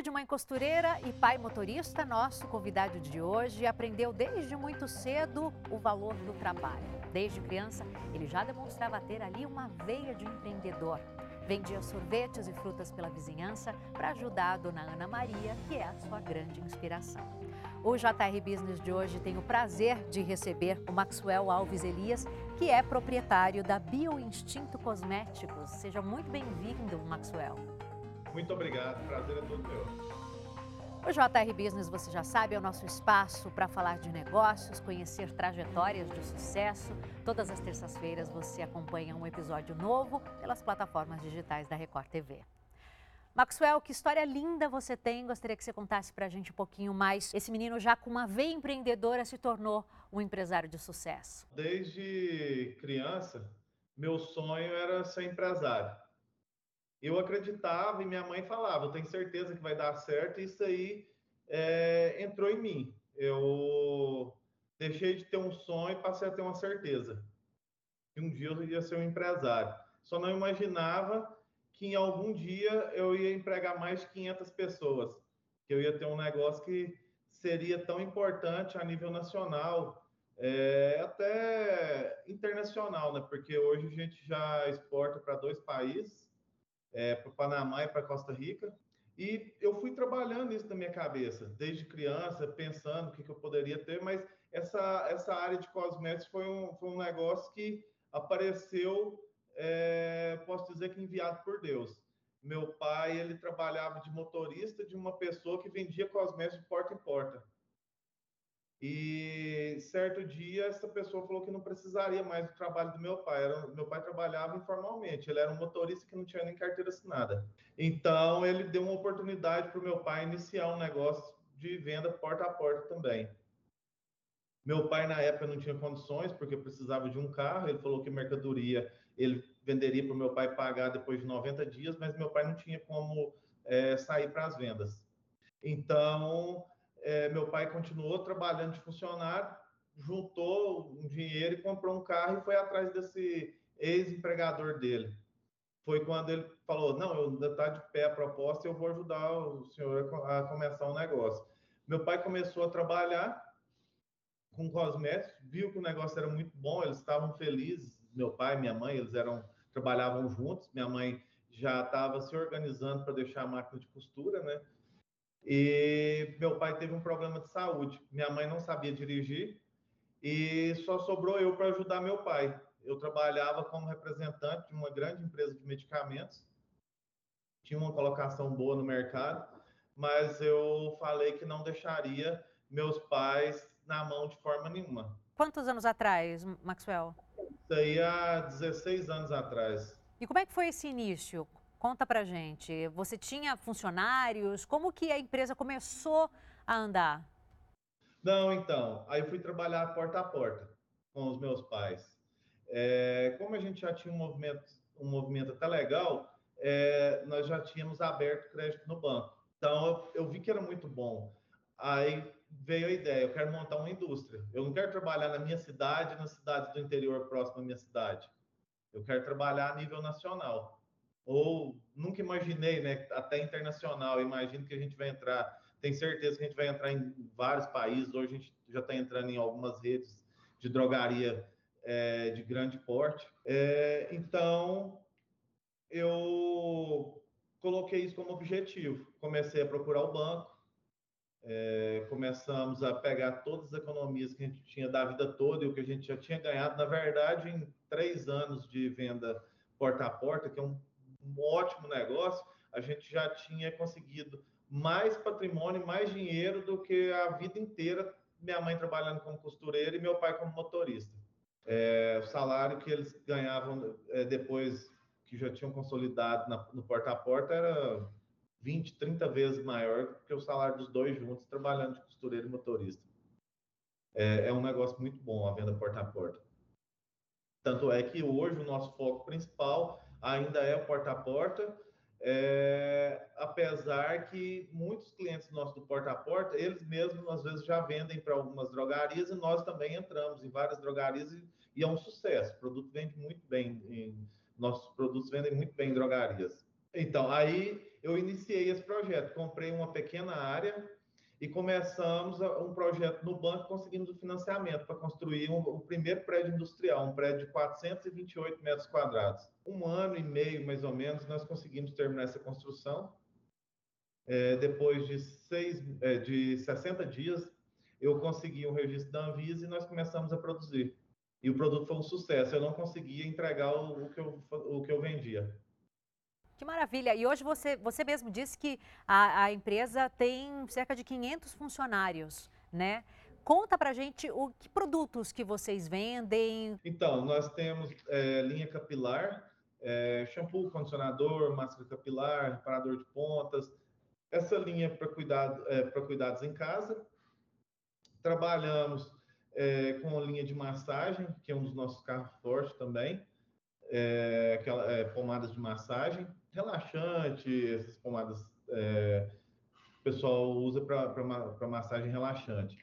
Filho de mãe costureira e pai motorista, nosso convidado de hoje aprendeu desde muito cedo o valor do trabalho. Desde criança, ele já demonstrava ter ali uma veia de empreendedor. Vendia sorvetes e frutas pela vizinhança para ajudar a dona Ana Maria, que é a sua grande inspiração. O JR Business de hoje tem o prazer de receber o Maxwell Alves Elias, que é proprietário da Bioinstinto Cosméticos. Seja muito bem-vindo, Maxwell. Muito obrigado, prazer é todo meu. O JR Business, você já sabe, é o nosso espaço para falar de negócios, conhecer trajetórias de sucesso. Todas as terças-feiras você acompanha um episódio novo pelas plataformas digitais da Record TV. Maxwell, que história linda você tem. Gostaria que você contasse para a gente um pouquinho mais. Esse menino já com uma veia empreendedora se tornou um empresário de sucesso. Desde criança, meu sonho era ser empresário eu acreditava e minha mãe falava, eu tenho certeza que vai dar certo, e isso aí é, entrou em mim. Eu deixei de ter um sonho e passei a ter uma certeza que um dia eu ia ser um empresário. Só não imaginava que em algum dia eu ia empregar mais de 500 pessoas, que eu ia ter um negócio que seria tão importante a nível nacional, é, até internacional, né? Porque hoje a gente já exporta para dois países é, para o Panamá e para Costa Rica. E eu fui trabalhando isso na minha cabeça, desde criança, pensando o que, que eu poderia ter, mas essa, essa área de cosméticos foi um, foi um negócio que apareceu, é, posso dizer que enviado por Deus. Meu pai, ele trabalhava de motorista de uma pessoa que vendia cosméticos de porta em porta. E certo dia essa pessoa falou que não precisaria mais do trabalho do meu pai. Era, meu pai trabalhava informalmente, ele era um motorista que não tinha nem carteira assinada. Então ele deu uma oportunidade para o meu pai iniciar um negócio de venda porta a porta também. Meu pai na época não tinha condições porque precisava de um carro. Ele falou que mercadoria ele venderia para o meu pai pagar depois de 90 dias, mas meu pai não tinha como é, sair para as vendas. Então é, meu pai continuou trabalhando de funcionário, juntou um dinheiro e comprou um carro e foi atrás desse ex-empregador dele. Foi quando ele falou: Não, eu ainda está de pé a proposta eu vou ajudar o senhor a começar um negócio. Meu pai começou a trabalhar com cosméticos, viu que o negócio era muito bom, eles estavam felizes. Meu pai minha mãe, eles eram trabalhavam juntos. Minha mãe já estava se organizando para deixar a máquina de costura, né? E meu pai teve um problema de saúde. Minha mãe não sabia dirigir e só sobrou eu para ajudar meu pai. Eu trabalhava como representante de uma grande empresa de medicamentos, tinha uma colocação boa no mercado, mas eu falei que não deixaria meus pais na mão de forma nenhuma. Quantos anos atrás, Maxwell? Isso aí há 16 anos atrás. E como é que foi esse início? Conta pra gente. Você tinha funcionários? Como que a empresa começou a andar? Não, então. Aí fui trabalhar porta a porta com os meus pais. É, como a gente já tinha um movimento, um movimento até legal, é, nós já tínhamos aberto crédito no banco. Então eu, eu, vi que era muito bom. Aí veio a ideia: eu quero montar uma indústria. Eu não quero trabalhar na minha cidade, nas cidades do interior próximo à minha cidade. Eu quero trabalhar a nível nacional ou nunca imaginei, né, até internacional, imagino que a gente vai entrar, tem certeza que a gente vai entrar em vários países, hoje a gente já está entrando em algumas redes de drogaria é, de grande porte. É, então, eu coloquei isso como objetivo, comecei a procurar o banco, é, começamos a pegar todas as economias que a gente tinha da vida toda e o que a gente já tinha ganhado, na verdade, em três anos de venda porta a porta, que é um um ótimo negócio, a gente já tinha conseguido mais patrimônio, mais dinheiro do que a vida inteira minha mãe trabalhando como costureira e meu pai como motorista. É, o salário que eles ganhavam é, depois que já tinham consolidado na, no porta a porta era 20, 30 vezes maior que o salário dos dois juntos trabalhando de costureiro e motorista. É, é um negócio muito bom a venda porta a porta. Tanto é que hoje o nosso foco principal ainda é porta a porta, é, apesar que muitos clientes nossos do porta a porta, eles mesmos às vezes já vendem para algumas drogarias e nós também entramos em várias drogarias e, e é um sucesso. O produto vende muito bem, em, nossos produtos vendem muito bem em drogarias. Então, aí eu iniciei esse projeto, comprei uma pequena área e começamos um projeto no banco, conseguimos o financiamento para construir um, o primeiro prédio industrial, um prédio de 428 metros quadrados. Um ano e meio, mais ou menos, nós conseguimos terminar essa construção. É, depois de, seis, é, de 60 dias, eu consegui o um registro da Anvisa e nós começamos a produzir. E o produto foi um sucesso. Eu não conseguia entregar o, o que, eu, o que eu vendia. Que maravilha! E hoje você, você mesmo disse que a, a empresa tem cerca de 500 funcionários, né? Conta pra gente o que produtos que vocês vendem. Então, nós temos é, linha capilar, é, shampoo, condicionador, máscara capilar, reparador de pontas. Essa linha para cuidado, é, cuidados em casa. Trabalhamos é, com a linha de massagem, que é um dos nossos carros fortes também. É, aquela, é, pomadas de massagem relaxante, essas pomadas é, o pessoal usa para massagem relaxante.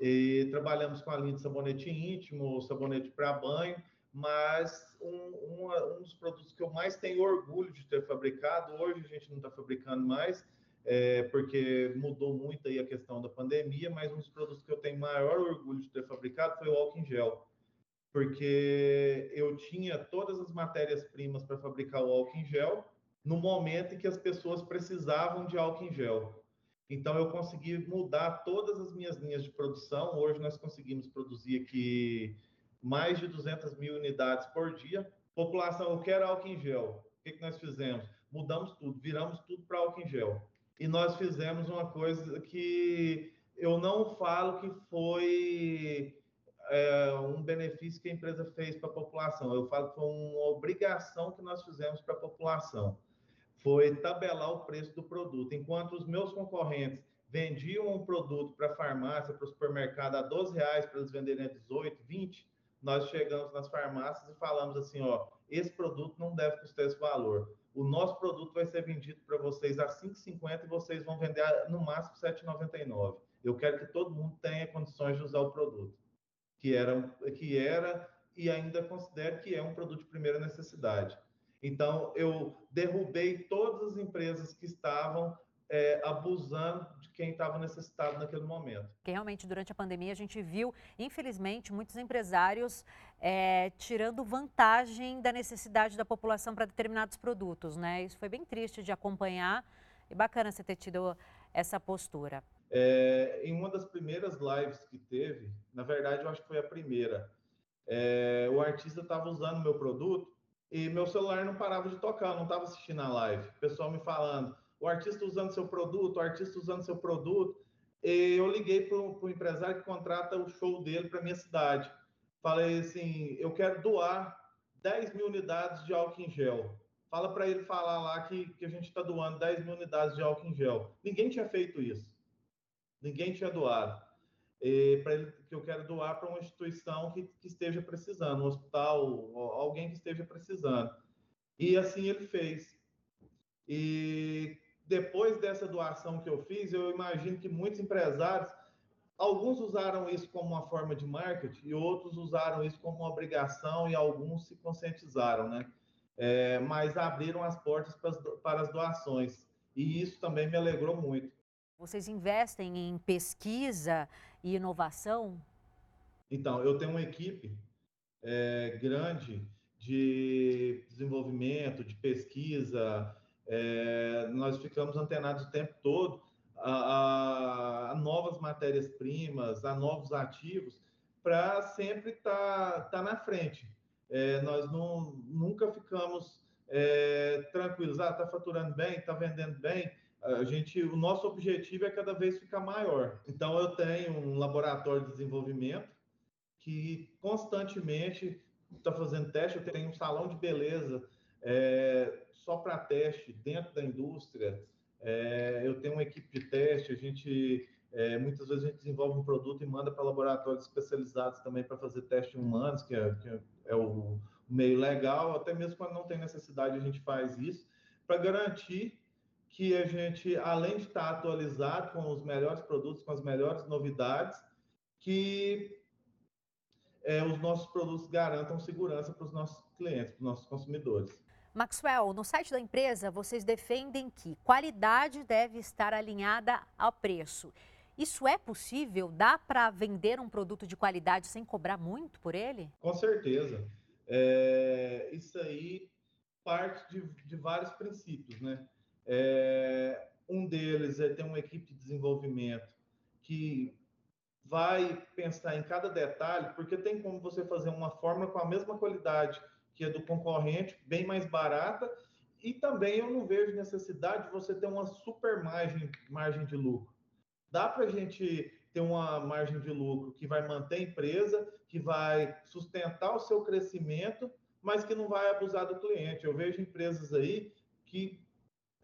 E trabalhamos com a linha de sabonete íntimo, sabonete para banho, mas um, uma, um, dos produtos que eu mais tenho orgulho de ter fabricado, hoje a gente não está fabricando mais, é, porque mudou muito aí a questão da pandemia, mas um dos produtos que eu tenho maior orgulho de ter fabricado foi o álcool em gel porque eu tinha todas as matérias-primas para fabricar o álcool em gel no momento em que as pessoas precisavam de álcool em gel. Então, eu consegui mudar todas as minhas linhas de produção. Hoje, nós conseguimos produzir aqui mais de 200 mil unidades por dia. População, eu quero álcool em gel. O que, que nós fizemos? Mudamos tudo, viramos tudo para álcool em gel. E nós fizemos uma coisa que eu não falo que foi é, um benefício que a empresa fez para a população. Eu falo que foi uma obrigação que nós fizemos para a população. Foi tabelar o preço do produto. Enquanto os meus concorrentes vendiam um produto para a farmácia, para o supermercado a 12 reais para eles venderem a 18, 20, nós chegamos nas farmácias e falamos assim, ó, esse produto não deve custar esse valor. O nosso produto vai ser vendido para vocês a 5,50 e vocês vão vender no máximo 7,99. Eu quero que todo mundo tenha condições de usar o produto que era, que era e ainda considero que é um produto de primeira necessidade. Então, eu derrubei todas as empresas que estavam é, abusando de quem estava necessitado naquele momento. Porque realmente, durante a pandemia, a gente viu, infelizmente, muitos empresários é, tirando vantagem da necessidade da população para determinados produtos, né? Isso foi bem triste de acompanhar e bacana você ter tido essa postura. É, em uma das primeiras lives que teve, na verdade, eu acho que foi a primeira, é, o artista estava usando meu produto e meu celular não parava de tocar, não estava assistindo a live. O pessoal me falando, o artista usando seu produto, o artista usando seu produto. E eu liguei para o empresário que contrata o show dele para minha cidade. Falei assim, eu quero doar 10 mil unidades de álcool em gel. Fala para ele falar lá que, que a gente está doando 10 mil unidades de álcool em gel. Ninguém tinha feito isso ninguém tinha doado. para ele que eu quero doar para uma instituição que, que, esteja precisando, um hospital, alguém que esteja precisando. E assim ele fez. E depois dessa doação que eu fiz, eu imagino que muitos empresários, alguns usaram isso como uma forma de marketing e outros usaram isso como uma obrigação e alguns se conscientizaram, né? É, mas abriram as portas para as, para as doações. E isso também me alegrou muito. Vocês investem em pesquisa e inovação? Então, eu tenho uma equipe é, grande de desenvolvimento, de pesquisa. É, nós ficamos antenados o tempo todo a, a, a novas matérias-primas, a novos ativos, para sempre estar tá, tá na frente. É, nós não, nunca ficamos é, tranquilos. Ah, está faturando bem, está vendendo bem a gente, o nosso objetivo é cada vez ficar maior. Então, eu tenho um laboratório de desenvolvimento que constantemente está fazendo teste. Eu tenho um salão de beleza é, só para teste dentro da indústria. É, eu tenho uma equipe de teste. A gente é, muitas vezes a gente desenvolve um produto e manda para laboratórios especializados também para fazer teste em humanos, que é, que é o meio legal. Até mesmo quando não tem necessidade, a gente faz isso para garantir que a gente, além de estar atualizado com os melhores produtos, com as melhores novidades, que é, os nossos produtos garantam segurança para os nossos clientes, para os nossos consumidores. Maxwell, no site da empresa, vocês defendem que qualidade deve estar alinhada ao preço. Isso é possível? Dá para vender um produto de qualidade sem cobrar muito por ele? Com certeza. É, isso aí parte de, de vários princípios, né? É, um deles é ter uma equipe de desenvolvimento que vai pensar em cada detalhe, porque tem como você fazer uma fórmula com a mesma qualidade que é do concorrente, bem mais barata, e também eu não vejo necessidade de você ter uma super margem, margem de lucro. Dá para a gente ter uma margem de lucro que vai manter a empresa, que vai sustentar o seu crescimento, mas que não vai abusar do cliente. Eu vejo empresas aí que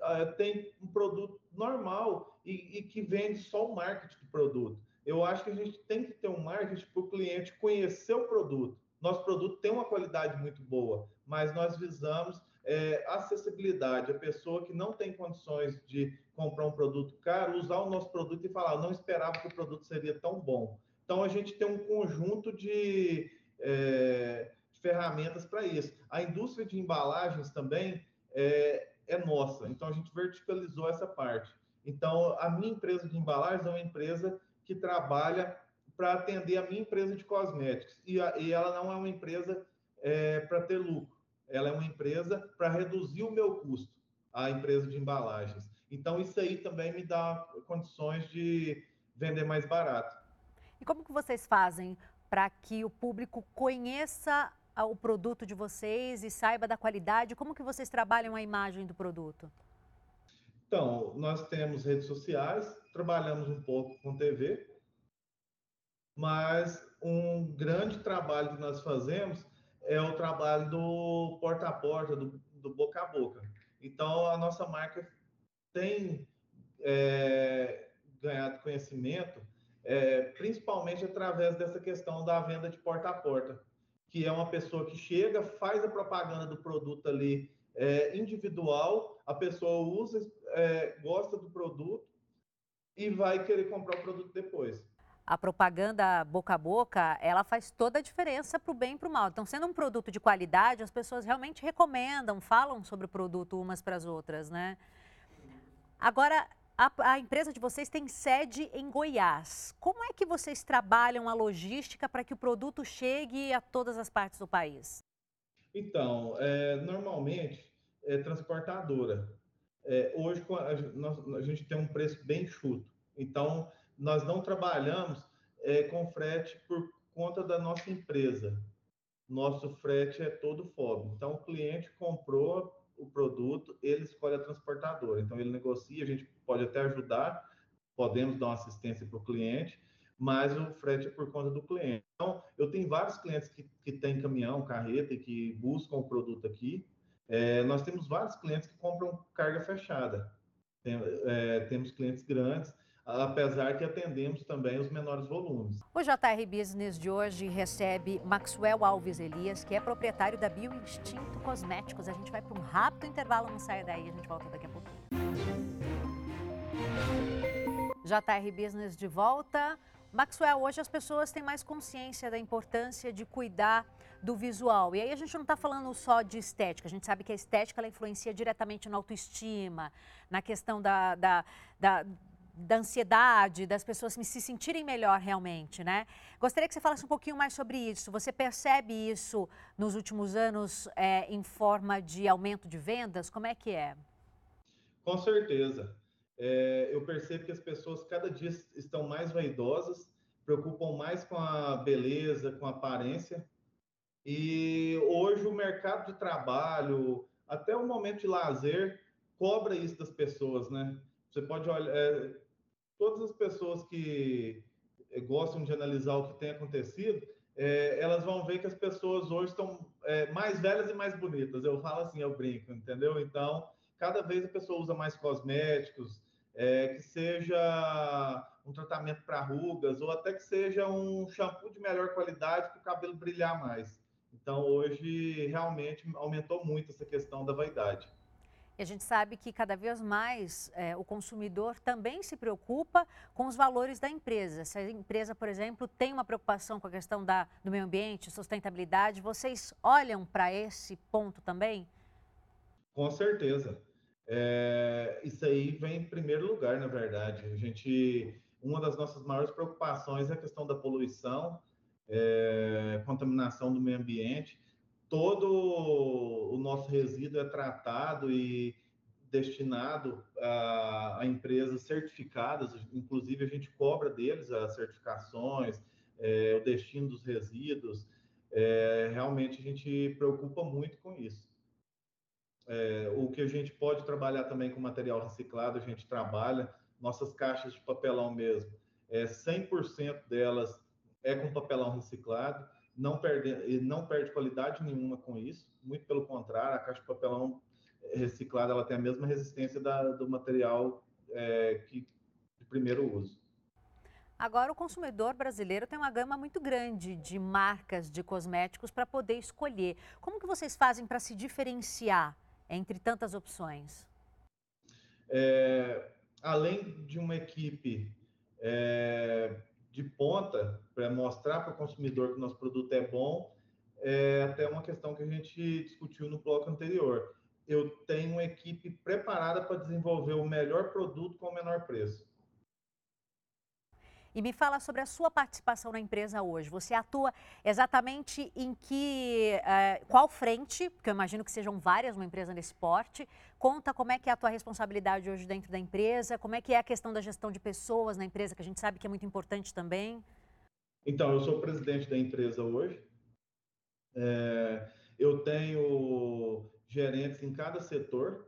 uh, tem um produto normal e, e que vende só o marketing do produto. Eu acho que a gente tem que ter um marketing para o cliente conhecer o produto nosso produto tem uma qualidade muito boa, mas nós visamos é, acessibilidade. A pessoa que não tem condições de comprar um produto caro, usar o nosso produto e falar, não esperava que o produto seria tão bom. Então, a gente tem um conjunto de, é, de ferramentas para isso. A indústria de embalagens também é, é nossa, então a gente verticalizou essa parte. Então, a minha empresa de embalagens é uma empresa que trabalha para atender a minha empresa de cosméticos. E, a, e ela não é uma empresa é, para ter lucro, ela é uma empresa para reduzir o meu custo, a empresa de embalagens. Então, isso aí também me dá condições de vender mais barato. E como que vocês fazem para que o público conheça o produto de vocês e saiba da qualidade? Como que vocês trabalham a imagem do produto? Então, nós temos redes sociais, trabalhamos um pouco com TV, mas um grande trabalho que nós fazemos é o trabalho do porta a porta, do, do boca a boca. Então, a nossa marca tem é, ganhado conhecimento, é, principalmente através dessa questão da venda de porta a porta, que é uma pessoa que chega, faz a propaganda do produto ali é, individual, a pessoa usa, é, gosta do produto e vai querer comprar o produto depois a propaganda boca a boca, ela faz toda a diferença para o bem e para o mal. Então, sendo um produto de qualidade, as pessoas realmente recomendam, falam sobre o produto umas para as outras, né? Agora, a, a, empresa de vocês tem sede em Goiás. Como é que vocês trabalham a logística para que o produto chegue a todas as partes do país? Então, é, normalmente é transportadora. É, hoje a, a gente tem um preço bem chuto. Então, nós não trabalhamos é, com frete por conta da nossa empresa. Nosso frete é todo FOB. Então, o cliente comprou o produto, ele escolhe a transportadora. Então, ele negocia, a gente pode até ajudar, podemos dar uma assistência para o cliente, mas o frete é por conta do cliente. Então, eu tenho vários clientes que, que têm caminhão, carreta e que buscam o produto aqui. É, nós temos vários clientes que compram carga fechada. Tem, é, temos clientes grandes apesar que atendemos também os menores volumes. O JR Business de hoje recebe Maxwell Alves Elias, que é proprietário da Bioinstinto Cosméticos. A gente vai para um rápido intervalo, não saia daí, a gente volta daqui a pouquinho. JR Business de volta. Maxwell, hoje as pessoas têm mais consciência da importância de cuidar do visual. E aí a gente não está falando só de estética, a gente sabe que a estética ela influencia diretamente na autoestima, na questão da, da, da da ansiedade, das pessoas se sentirem melhor realmente, né? Gostaria que você falasse um pouquinho mais sobre isso. Você percebe isso nos últimos anos é, em forma de aumento de vendas? Como é que é? Com certeza. É, eu percebo que as pessoas cada dia estão mais vaidosas, preocupam mais com a beleza, com a aparência. E hoje o mercado de trabalho, até o momento de lazer, cobra isso das pessoas, né? Você pode olhar, é, todas as pessoas que eh, gostam de analisar o que tem acontecido, é, elas vão ver que as pessoas hoje estão é, mais velhas e mais bonitas. Eu falo assim, eu brinco, entendeu? Então, cada vez a pessoa usa mais cosméticos, é, que seja um tratamento para rugas, ou até que seja um shampoo de melhor qualidade para o cabelo brilhar mais. Então, hoje, realmente aumentou muito essa questão da vaidade. E a gente sabe que cada vez mais é, o consumidor também se preocupa com os valores da empresa. Se a empresa, por exemplo, tem uma preocupação com a questão da, do meio ambiente, sustentabilidade, vocês olham para esse ponto também? Com certeza. É, isso aí vem em primeiro lugar, na verdade. A gente, uma das nossas maiores preocupações é a questão da poluição, é, contaminação do meio ambiente. Todo o nosso resíduo é tratado e destinado a, a empresas certificadas, inclusive a gente cobra deles as certificações, é, o destino dos resíduos. É, realmente a gente preocupa muito com isso. É, o que a gente pode trabalhar também com material reciclado, a gente trabalha. Nossas caixas de papelão mesmo, é, 100% delas é com papelão reciclado, não perde, não perde qualidade nenhuma com isso, muito pelo contrário, a caixa de papelão reciclada ela tem a mesma resistência da, do material é, que, de primeiro uso. Agora, o consumidor brasileiro tem uma gama muito grande de marcas de cosméticos para poder escolher. Como que vocês fazem para se diferenciar entre tantas opções? É, além de uma equipe é, de ponta para mostrar para o consumidor que nosso produto é bom, é até uma questão que a gente discutiu no bloco anterior. Eu tenho uma equipe preparada para desenvolver o melhor produto com o menor preço. E me fala sobre a sua participação na empresa hoje. Você atua exatamente em que, uh, qual frente, porque eu imagino que sejam várias uma empresa nesse porte. Conta como é que é a tua responsabilidade hoje dentro da empresa, como é que é a questão da gestão de pessoas na empresa, que a gente sabe que é muito importante também. Então, eu sou presidente da empresa hoje. É, eu tenho gerentes em cada setor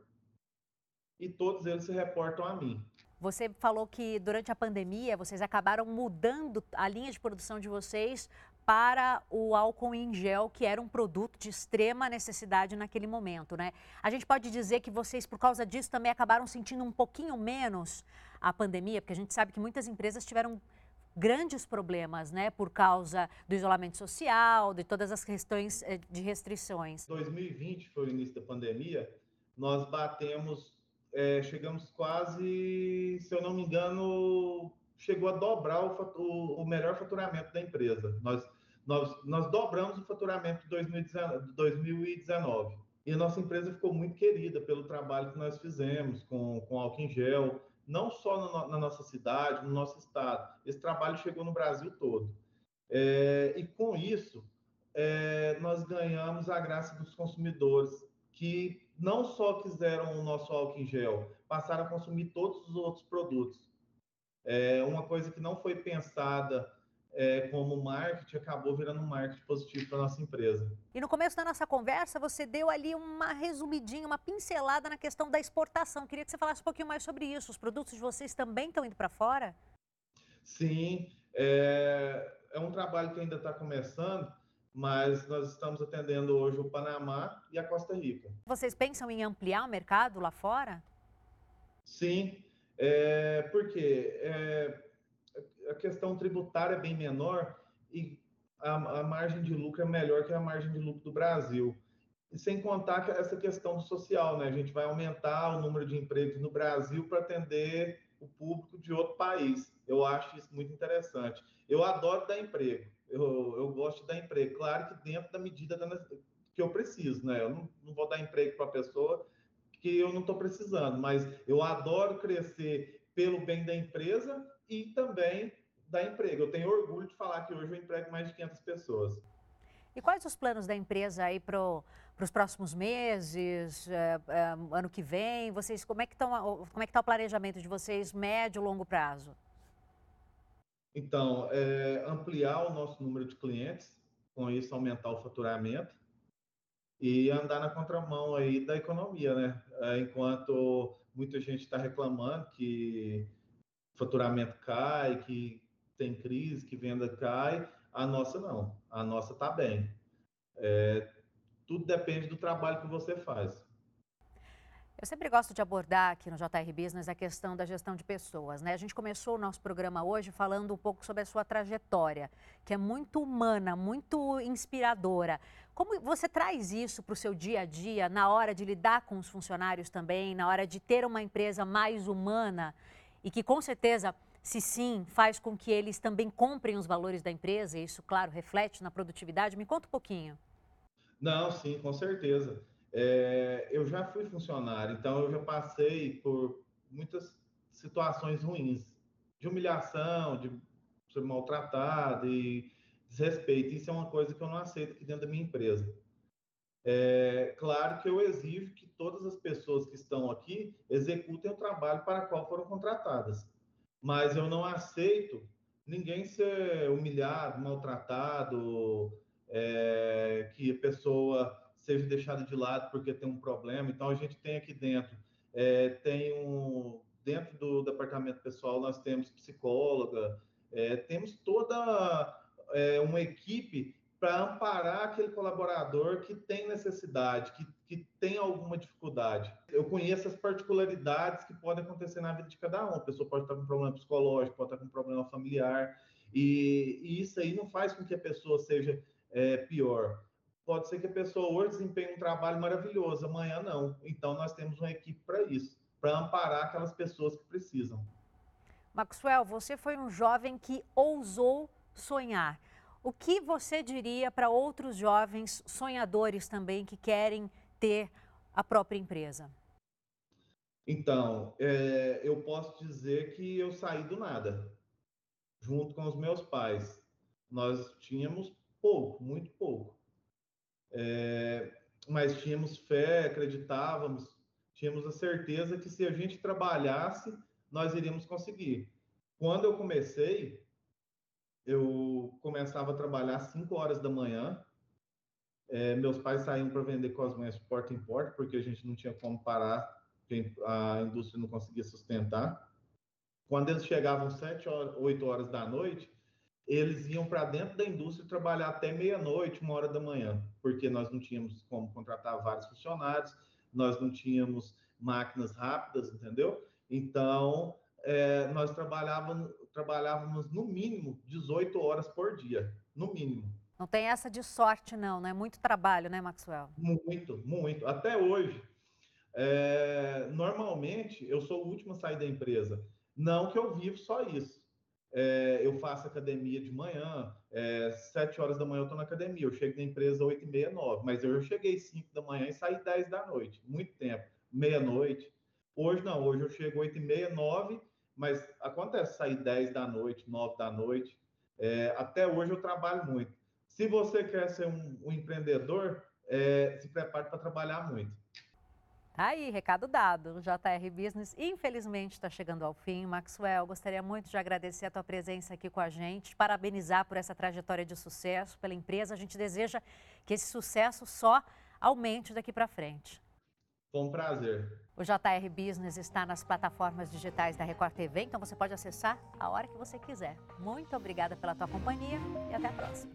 e todos eles se reportam a mim. Você falou que durante a pandemia vocês acabaram mudando a linha de produção de vocês para o álcool em gel, que era um produto de extrema necessidade naquele momento, né? A gente pode dizer que vocês, por causa disso, também acabaram sentindo um pouquinho menos a pandemia, porque a gente sabe que muitas empresas tiveram grandes problemas, né, por causa do isolamento social, de todas as questões eh, de restrições. 2020 foi o início da pandemia, nós batemos é, chegamos quase, se eu não me engano, chegou a dobrar o, o, melhor faturamento da empresa. Nós, nós, nós dobramos o faturamento de 2019, 2019. E a nossa empresa ficou muito querida pelo trabalho que nós fizemos com, com álcool em gel, não só no, na nossa cidade, no nosso estado. Esse trabalho chegou no Brasil todo. É, e com isso, é, nós ganhamos a graça dos consumidores que não só quiseram o nosso álcool em gel, passaram a consumir todos os outros produtos. É uma coisa que não foi pensada é, como marketing acabou virando um marketing positivo para nossa empresa. E no começo da nossa conversa, você deu ali uma resumidinha, uma pincelada na questão da exportação. Queria que você falasse um pouquinho mais sobre isso. Os produtos de vocês também estão indo para fora? Sim, é, é um trabalho que ainda está começando mas nós estamos atendendo hoje o Panamá e a Costa Rica. Vocês pensam em ampliar o mercado lá fora? Sim, é, porque é, a questão tributária é bem menor e a, a, margem de lucro é melhor que a margem de lucro do Brasil. E sem contar essa questão do social, né? A gente vai aumentar o número de empregos no Brasil para atender o público de outro país. Eu acho isso muito interessante. Eu adoro dar emprego eu, eu gosto de dar emprego. Claro que dentro da medida da, que eu preciso, né? Eu não, não vou dar emprego para a pessoa que eu não estou precisando, mas eu adoro crescer pelo bem da empresa e também dar emprego. Eu tenho orgulho de falar que hoje eu emprego mais de 500 pessoas. E quais os planos da empresa aí para os próximos meses, é, é, ano que vem? Vocês, como é que estão, como é que está o planejamento de vocês médio e longo prazo? Então, é, ampliar o nosso número de clientes, com isso aumentar o faturamento e andar na contramão aí da economia, né? É, enquanto muita gente está reclamando que faturamento cai, que tem crise, que venda cai, a nossa não, a nossa está bem. É, tudo depende do trabalho que você faz. Eu sempre gosto de abordar aqui no JR Business a questão da gestão de pessoas. Né? A gente começou o nosso programa hoje falando um pouco sobre a sua trajetória, que é muito humana, muito inspiradora. Como você traz isso para o seu dia a dia, na hora de lidar com os funcionários também, na hora de ter uma empresa mais humana e que com certeza, se sim, faz com que eles também comprem os valores da empresa, e isso, claro, reflete na produtividade? Me conta um pouquinho. Não, sim, com certeza. É, eu já fui funcionário, então eu já passei por muitas situações ruins, de humilhação, de ser maltratado e desrespeito. Isso é uma coisa que eu não aceito aqui dentro da minha empresa. É claro que eu exijo que todas as pessoas que estão aqui executem o trabalho para qual foram contratadas. Mas eu não aceito ninguém ser humilhado, maltratado, é, que a pessoa seja deixada de lado porque tem um problema. Então a gente tem aqui dentro, é, tem um dentro do departamento pessoal nós temos psicóloga, é, temos toda é, uma equipe para amparar aquele colaborador que tem necessidade, que, que tem alguma dificuldade. Eu conheço as particularidades que podem acontecer na vida de cada um. A pessoa pode estar com um problema psicológico, pode estar com um problema familiar, e, e isso aí não faz com que a pessoa seja é, pior. Pode ser que a pessoa hoje desempenhe um trabalho maravilhoso, amanhã não. Então, nós temos uma equipe para isso, para amparar aquelas pessoas que precisam. Maxwell, você foi um jovem que ousou sonhar. O que você diria para outros jovens sonhadores também que querem ter a própria empresa? Então, é, eu posso dizer que eu saí do nada, junto com os meus pais. Nós tínhamos pouco, muito pouco. É, mas tínhamos fé, acreditávamos, tínhamos a certeza que se a gente trabalhasse, nós iríamos conseguir. Quando eu comecei, eu começava a trabalhar às 5 horas da manhã. É, meus pais saíam para vender cosméticos de porta em porta, porque a gente não tinha como parar, a indústria não conseguia sustentar. Quando eles chegavam 7 horas, 8 horas da noite, eles iam para dentro da indústria trabalhar até meia-noite, uma hora da manhã, porque nós não tínhamos como contratar vários funcionários, nós não tínhamos máquinas rápidas, entendeu? Então, é, nós trabalhávamos, trabalhávamos no mínimo 18 horas por dia, no mínimo. Não tem essa de sorte, não, né? Muito trabalho, né, Maxwell? Muito, muito. Até hoje. É, normalmente, eu sou o último a sair da empresa. Não que eu vivo só isso. É, eu faço academia de manhã, é, 7 horas da manhã eu estou na academia. Eu chego na empresa 8 e meia, 9. Mas eu cheguei 5 da manhã e saí 10 da noite. Muito tempo. Meia-noite. Hoje não, hoje eu chego 8 e meia, 9 mas acontece sair 10 da noite, 9 da noite. É, até hoje eu trabalho muito. Se você quer ser um, um empreendedor, é, se prepare para trabalhar muito. Tá aí, recado dado. O JR Business, infelizmente, está chegando ao fim. Maxwell, gostaria muito de agradecer a tua presença aqui com a gente, parabenizar por essa trajetória de sucesso pela empresa. A gente deseja que esse sucesso só aumente daqui para frente. Foi um prazer. O JR Business está nas plataformas digitais da Record TV, então você pode acessar a hora que você quiser. Muito obrigada pela tua companhia e até a próxima.